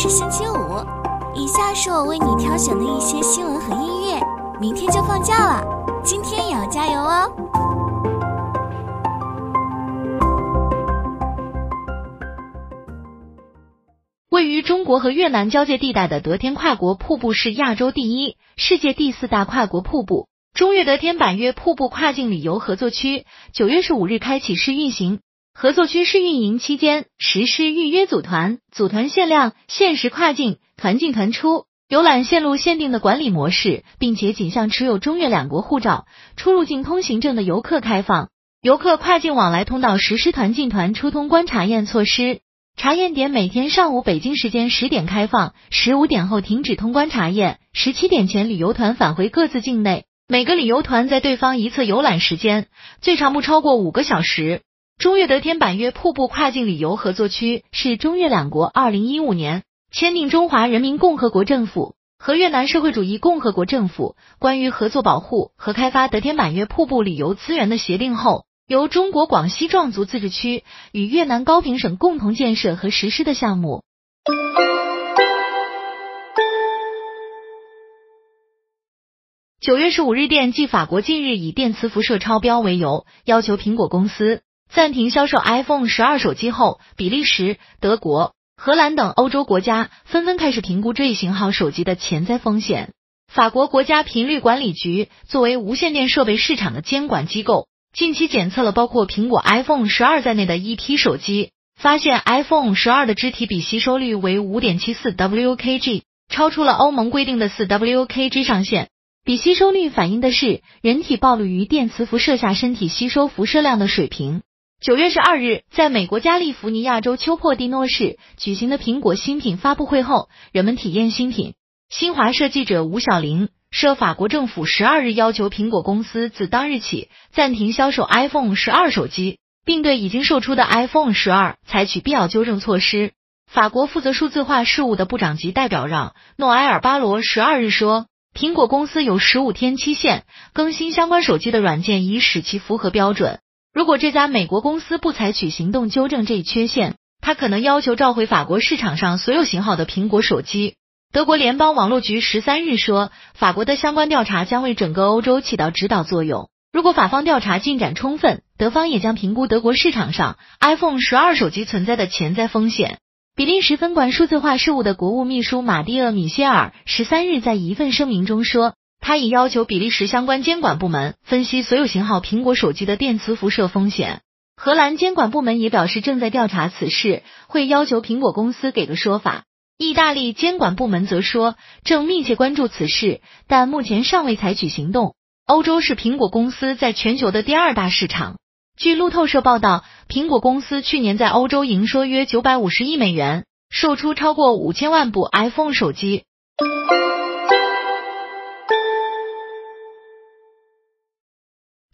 是星期五，以下是我为你挑选的一些新闻和音乐。明天就放假了，今天也要加油哦！位于中国和越南交界地带的德天跨国瀑布是亚洲第一、世界第四大跨国瀑布。中越德天百越瀑布跨境旅游合作区九月十五日开启试运行。合作区试运营期间，实施预约组团、组团限量、限时跨境、团进团出、游览线路限定的管理模式，并且仅向持有中越两国护照、出入境通行证的游客开放。游客跨境往来通道实施团进团出通关查验措施。查验点每天上午北京时间十点开放，十五点后停止通关查验，十七点前旅游团返回各自境内。每个旅游团在对方一侧游览时间最长不超过五个小时。中越德天百越瀑布跨境旅游合作区是中越两国二零一五年签订中华人民共和国政府和越南社会主义共和国政府关于合作保护和开发德天百越瀑布旅游资源的协定后，由中国广西壮族自治区与越南高平省共同建设和实施的项目。九月十五日电，继法国近日以电磁辐射超标为由，要求苹果公司。暂停销售 iPhone 十二手机后，比利时、德国、荷兰等欧洲国家纷纷开始评估这一型号手机的潜在风险。法国国家频率管理局作为无线电设备市场的监管机构，近期检测了包括苹果 iPhone 十二在内的一批手机，发现 iPhone 十二的肢体比吸收率为五点七四 WKG，超出了欧盟规定的四 WKG 上限。比吸收率反映的是人体暴露于电磁辐射下身体吸收辐射量的水平。九月十二日，在美国加利福尼亚州丘珀蒂诺市举行的苹果新品发布会后，人们体验新品。新华社记者吴晓玲说，法国政府十二日要求苹果公司自当日起暂停销售 iPhone 十二手机，并对已经售出的 iPhone 十二采取必要纠正措施。法国负责数字化事务的部长级代表让诺埃尔巴罗十二日说，苹果公司有十五天期限更新相关手机的软件，以使其符合标准。如果这家美国公司不采取行动纠正这一缺陷，他可能要求召回法国市场上所有型号的苹果手机。德国联邦网络局十三日说，法国的相关调查将为整个欧洲起到指导作用。如果法方调查进展充分，德方也将评估德国市场上 iPhone 十二手机存在的潜在风险。比利时分管数字化事务的国务秘书马蒂厄·米歇尔十三日在一份声明中说。他已要求比利时相关监管部门分析所有型号苹果手机的电磁辐射风险。荷兰监管部门也表示正在调查此事，会要求苹果公司给个说法。意大利监管部门则说正密切关注此事，但目前尚未采取行动。欧洲是苹果公司在全球的第二大市场。据路透社报道，苹果公司去年在欧洲营收约九百五十亿美元，售出超过五千万部 iPhone 手机。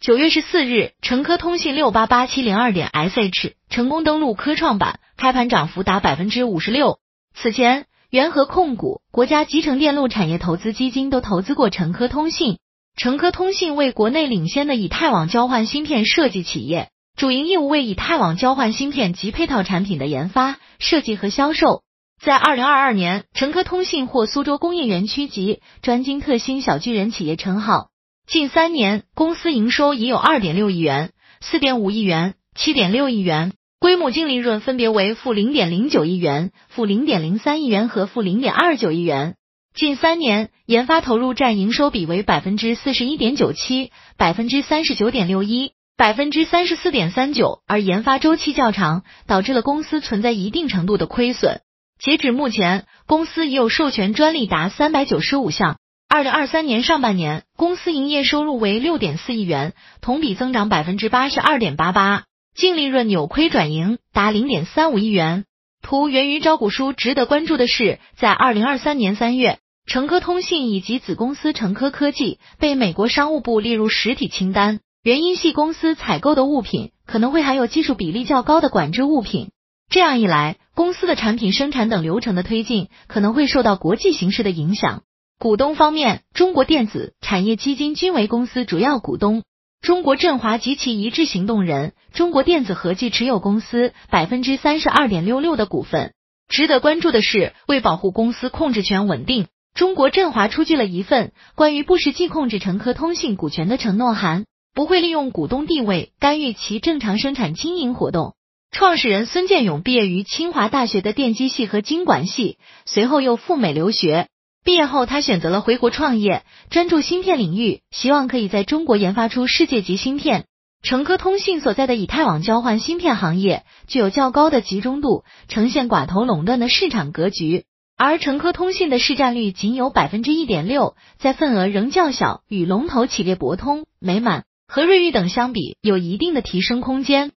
九月十四日，成科通信六八八七零二点 sh 成功登陆科创板，开盘涨幅达百分之五十六。此前，元和控股、国家集成电路产业投资基金都投资过成科通信。成科通信为国内领先的以太网交换芯片设计企业，主营业务为以太网交换芯片及配套产品的研发、设计和销售。在二零二二年，成科通信获苏州工业园区及专精特新小巨人企业称号。近三年，公司营收已有二点六亿元、四点五亿元、七点六亿元，规模净利润分别为负零点零九亿元、负零点零三亿元和负零点二九亿元。近三年，研发投入占营收比为百分之四十一点九七、百分之三十九点六一、百分之三十四点三九，而研发周期较长，导致了公司存在一定程度的亏损。截止目前，公司已有授权专利达三百九十五项。二零二三年上半年，公司营业收入为六点四亿元，同比增长百分之八十二点八八，净利润扭亏转盈，达零点三五亿元。图源于招股书。值得关注的是，在二零二三年三月，成科通信以及子公司成科科技被美国商务部列入实体清单，原因系公司采购的物品可能会含有技术比例较高的管制物品。这样一来，公司的产品生产等流程的推进可能会受到国际形势的影响。股东方面，中国电子产业基金均为公司主要股东。中国振华及其一致行动人中国电子合计持有公司百分之三十二点六六的股份。值得关注的是，为保护公司控制权稳定，中国振华出具了一份关于不实际控制成科通信股权的承诺函，不会利用股东地位干预其正常生产经营活动。创始人孙建勇毕业于清华大学的电机系和经管系，随后又赴美留学。毕业后，他选择了回国创业，专注芯片领域，希望可以在中国研发出世界级芯片。成科通信所在的以太网交换芯片行业具有较高的集中度，呈现寡头垄断的市场格局。而成科通信的市占率仅有百分之一点六，在份额仍较小，与龙头企业博通、美满和瑞昱等相比，有一定的提升空间。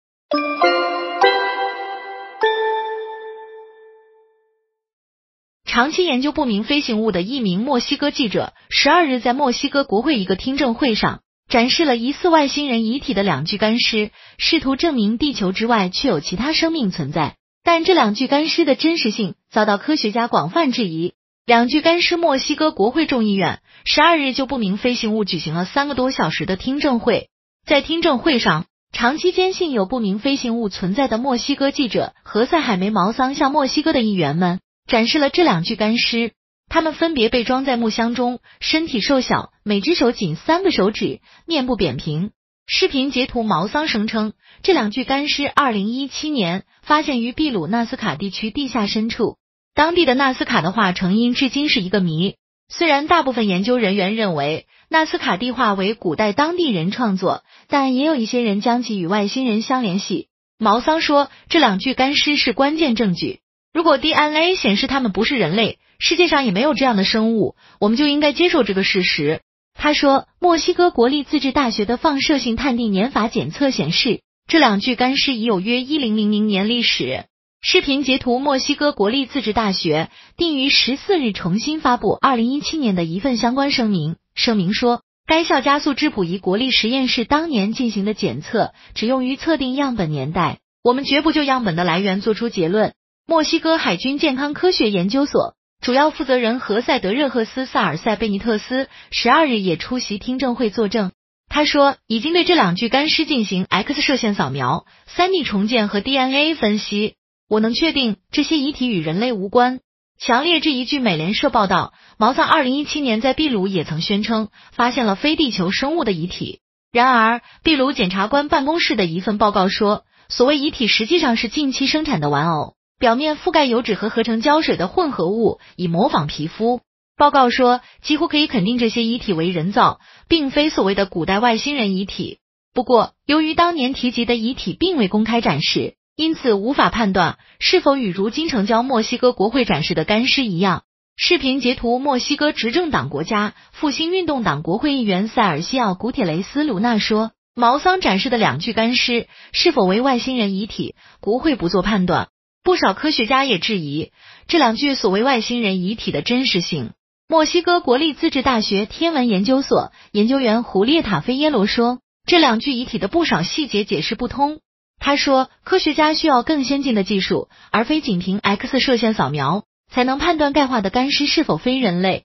长期研究不明飞行物的一名墨西哥记者，十二日在墨西哥国会一个听证会上展示了疑似外星人遗体的两具干尸，试图证明地球之外确有其他生命存在。但这两具干尸的真实性遭到科学家广泛质疑。两具干尸，墨西哥国会众议院十二日就不明飞行物举行了三个多小时的听证会。在听证会上，长期坚信有不明飞行物存在的墨西哥记者何塞·海梅毛桑向墨西哥的议员们。展示了这两具干尸，他们分别被装在木箱中，身体瘦小，每只手仅三个手指，面部扁平。视频截图，毛桑声称这两具干尸二零一七年发现于秘鲁纳斯卡地区地下深处，当地的纳斯卡的话成因至今是一个谜。虽然大部分研究人员认为纳斯卡地画为古代当地人创作，但也有一些人将其与外星人相联系。毛桑说，这两具干尸是关键证据。如果 DNA 显示他们不是人类，世界上也没有这样的生物，我们就应该接受这个事实。他说，墨西哥国立自治大学的放射性碳定年法检测显示，这两具干尸已有约一零零零年历史。视频截图，墨西哥国立自治大学定于十四日重新发布二零一七年的一份相关声明。声明说，该校加速质谱仪国立实验室当年进行的检测只用于测定样本年代，我们绝不就样本的来源做出结论。墨西哥海军健康科学研究所主要负责人何塞德热赫斯萨尔塞贝尼特斯十二日也出席听证会作证。他说，已经对这两具干尸进行 X 射线扫描、三 D 重建和 DNA 分析。我能确定这些遗体与人类无关。强烈质疑。据美联社报道，毛桑二零一七年在秘鲁也曾宣称发现了非地球生物的遗体。然而，秘鲁检察官办公室的一份报告说，所谓遗体实际上是近期生产的玩偶。表面覆盖油脂和合成胶水的混合物，以模仿皮肤。报告说，几乎可以肯定这些遗体为人造，并非所谓的古代外星人遗体。不过，由于当年提及的遗体并未公开展示，因此无法判断是否与如今成交墨西哥国会展示的干尸一样。视频截图，墨西哥执政党国家复兴运动党国会议员塞尔西奥·古铁雷斯·卢纳说：“毛桑展示的两具干尸是否为外星人遗体，国会不做判断。”不少科学家也质疑这两具所谓外星人遗体的真实性。墨西哥国立自治大学天文研究所研究员胡列塔菲耶罗说，这两具遗体的不少细节解释不通。他说，科学家需要更先进的技术，而非仅凭 X 射线扫描，才能判断钙化的干尸是否非人类。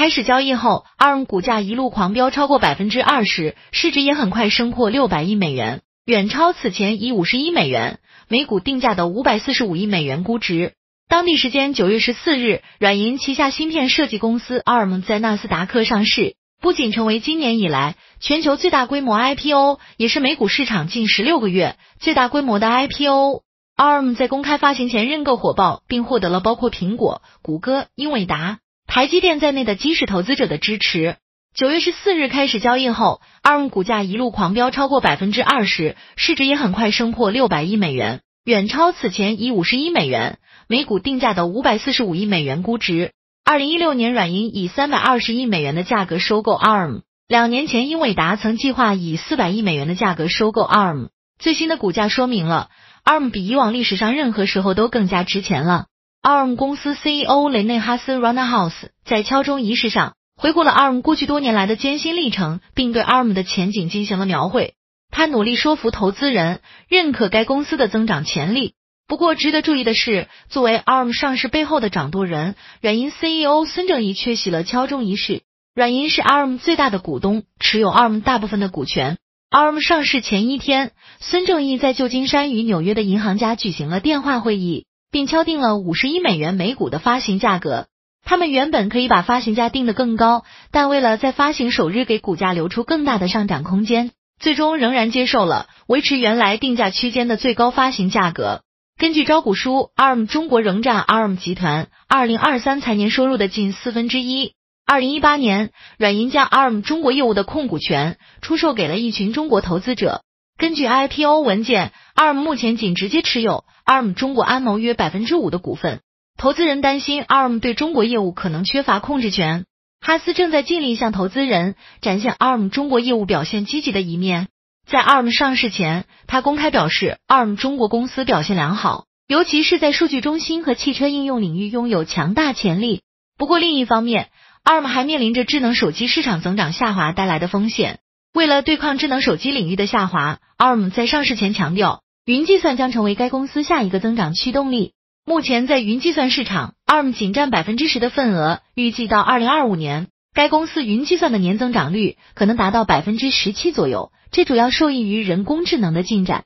开始交易后，ARM 股价一路狂飙超过百分之二十，市值也很快升破六百亿美元，远超此前以五十亿美元每股定价的五百四十五亿美元估值。当地时间九月十四日，软银旗下芯片设计公司 ARM 在纳斯达克上市，不仅成为今年以来全球最大规模 IPO，也是美股市场近十六个月最大规模的 IPO。ARM 在公开发行前认购火爆，并获得了包括苹果、谷歌、英伟达。台积电在内的基石投资者的支持。九月十四日开始交易后，ARM 股价一路狂飙超过百分之二十，市值也很快升破六百亿美元，远超此前以五十亿美元每股定价的五百四十五亿美元估值。二零一六年，软银以三百二十亿美元的价格收购 ARM，两年前，英伟达曾计划以四百亿美元的价格收购 ARM。最新的股价说明了 ARM 比以往历史上任何时候都更加值钱了。ARM 公司 CEO 雷内哈斯 Ranahouse 在敲钟仪式上回顾了 ARM 过去多年来的艰辛历程，并对 ARM 的前景进行了描绘。他努力说服投资人认可该公司的增长潜力。不过，值得注意的是，作为 ARM 上市背后的掌舵人，软银 CEO 孙正义缺席了敲钟仪式。软银是 ARM 最大的股东，持有 ARM 大部分的股权。ARM 上市前一天，孙正义在旧金山与纽约的银行家举行了电话会议，并敲定了五十一美元每股的发行价格。他们原本可以把发行价定得更高，但为了在发行首日给股价留出更大的上涨空间，最终仍然接受了维持原来定价区间的最高发行价格。根据招股书，ARM 中国仍占 ARM 集团二零二三财年收入的近四分之一。二零一八年，软银将 ARM 中国业务的控股权出售给了一群中国投资者。根据 IPO 文件，ARM 目前仅直接持有 ARM 中国安谋约百分之五的股份。投资人担心 ARM 对中国业务可能缺乏控制权。哈斯正在尽力向投资人展现 ARM 中国业务表现积极的一面。在 ARM 上市前，他公开表示，ARM 中国公司表现良好，尤其是在数据中心和汽车应用领域拥有强大潜力。不过，另一方面，ARM 还面临着智能手机市场增长下滑带来的风险。为了对抗智能手机领域的下滑，ARM 在上市前强调，云计算将成为该公司下一个增长驱动力。目前在云计算市场，ARM 仅占百分之十的份额。预计到二零二五年，该公司云计算的年增长率可能达到百分之十七左右。这主要受益于人工智能的进展。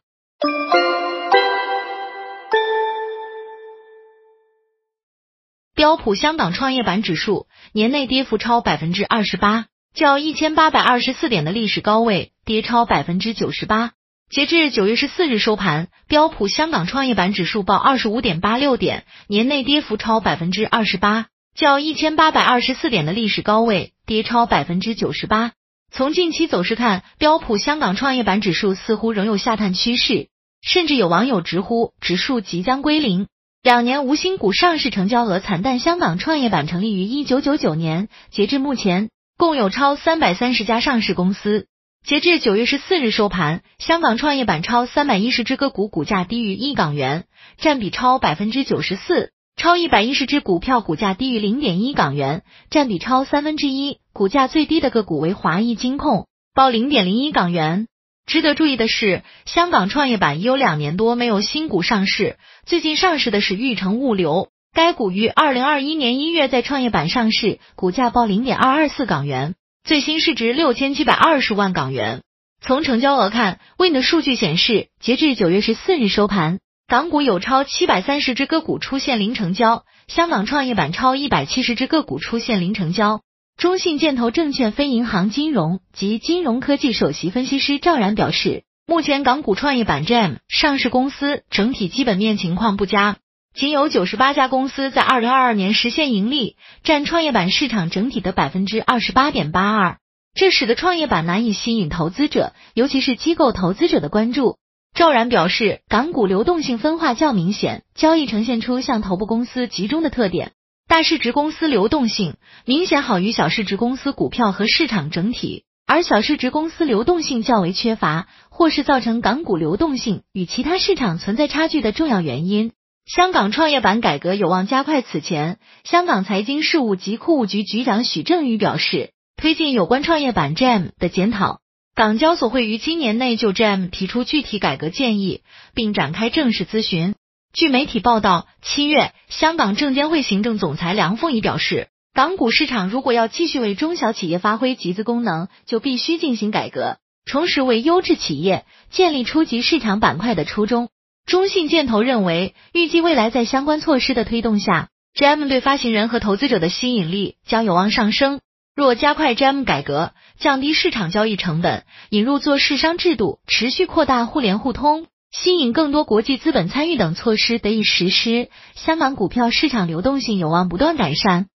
标普香港创业板指数年内跌幅超百分之二十八，较一千八百二十四点的历史高位跌超百分之九十八。截至九月十四日收盘，标普香港创业板指数报二十五点八六点，年内跌幅超百分之二十八，较一千八百二十四点的历史高位跌超百分之九十八。从近期走势看，标普香港创业板指数似乎仍有下探趋势，甚至有网友直呼指数即将归零。两年无新股上市成交额惨淡。香港创业板成立于一九九九年，截至目前共有超三百三十家上市公司。截至九月十四日收盘，香港创业板超三百一十只个股股价低于一港元，占比超百分之九十四；超一百一十只股票股价低于零点一港元，占比超三分之一。股价最低的个股为华谊金控，报零点零一港元。值得注意的是，香港创业板已有两年多没有新股上市，最近上市的是裕成物流，该股于二零二一年一月在创业板上市，股价报零点二二四港元，最新市值六千七百二十万港元。从成交额看，Wind 数据显示，截至九月十四日收盘，港股有超七百三十只个股出现零成交，香港创业板超一百七十只个股出现零成交。中信建投证券非银行金融及金融科技首席分析师赵然表示，目前港股创业板 JAM 上市公司整体基本面情况不佳，仅有九十八家公司在二零二二年实现盈利，占创业板市场整体的百分之二十八点八二，这使得创业板难以吸引投资者，尤其是机构投资者的关注。赵然表示，港股流动性分化较明显，交易呈现出向头部公司集中的特点。大市值公司流动性明显好于小市值公司股票和市场整体，而小市值公司流动性较为缺乏，或是造成港股流动性与其他市场存在差距的重要原因。香港创业板改革有望加快。此前，香港财经事务及库务局局长许正宇表示，推进有关创业板 GEM 的检讨，港交所会于今年内就 GEM 提出具体改革建议，并展开正式咨询。据媒体报道，七月，香港证监会行政总裁梁凤仪表示，港股市场如果要继续为中小企业发挥集资功能，就必须进行改革，重拾为优质企业建立初级市场板块的初衷。中信建投认为，预计未来在相关措施的推动下，GM 对发行人和投资者的吸引力将有望上升。若加快 GM 改革，降低市场交易成本，引入做市商制度，持续扩大互联互通。吸引更多国际资本参与等措施得以实施，香港股票市场流动性有望不断改善。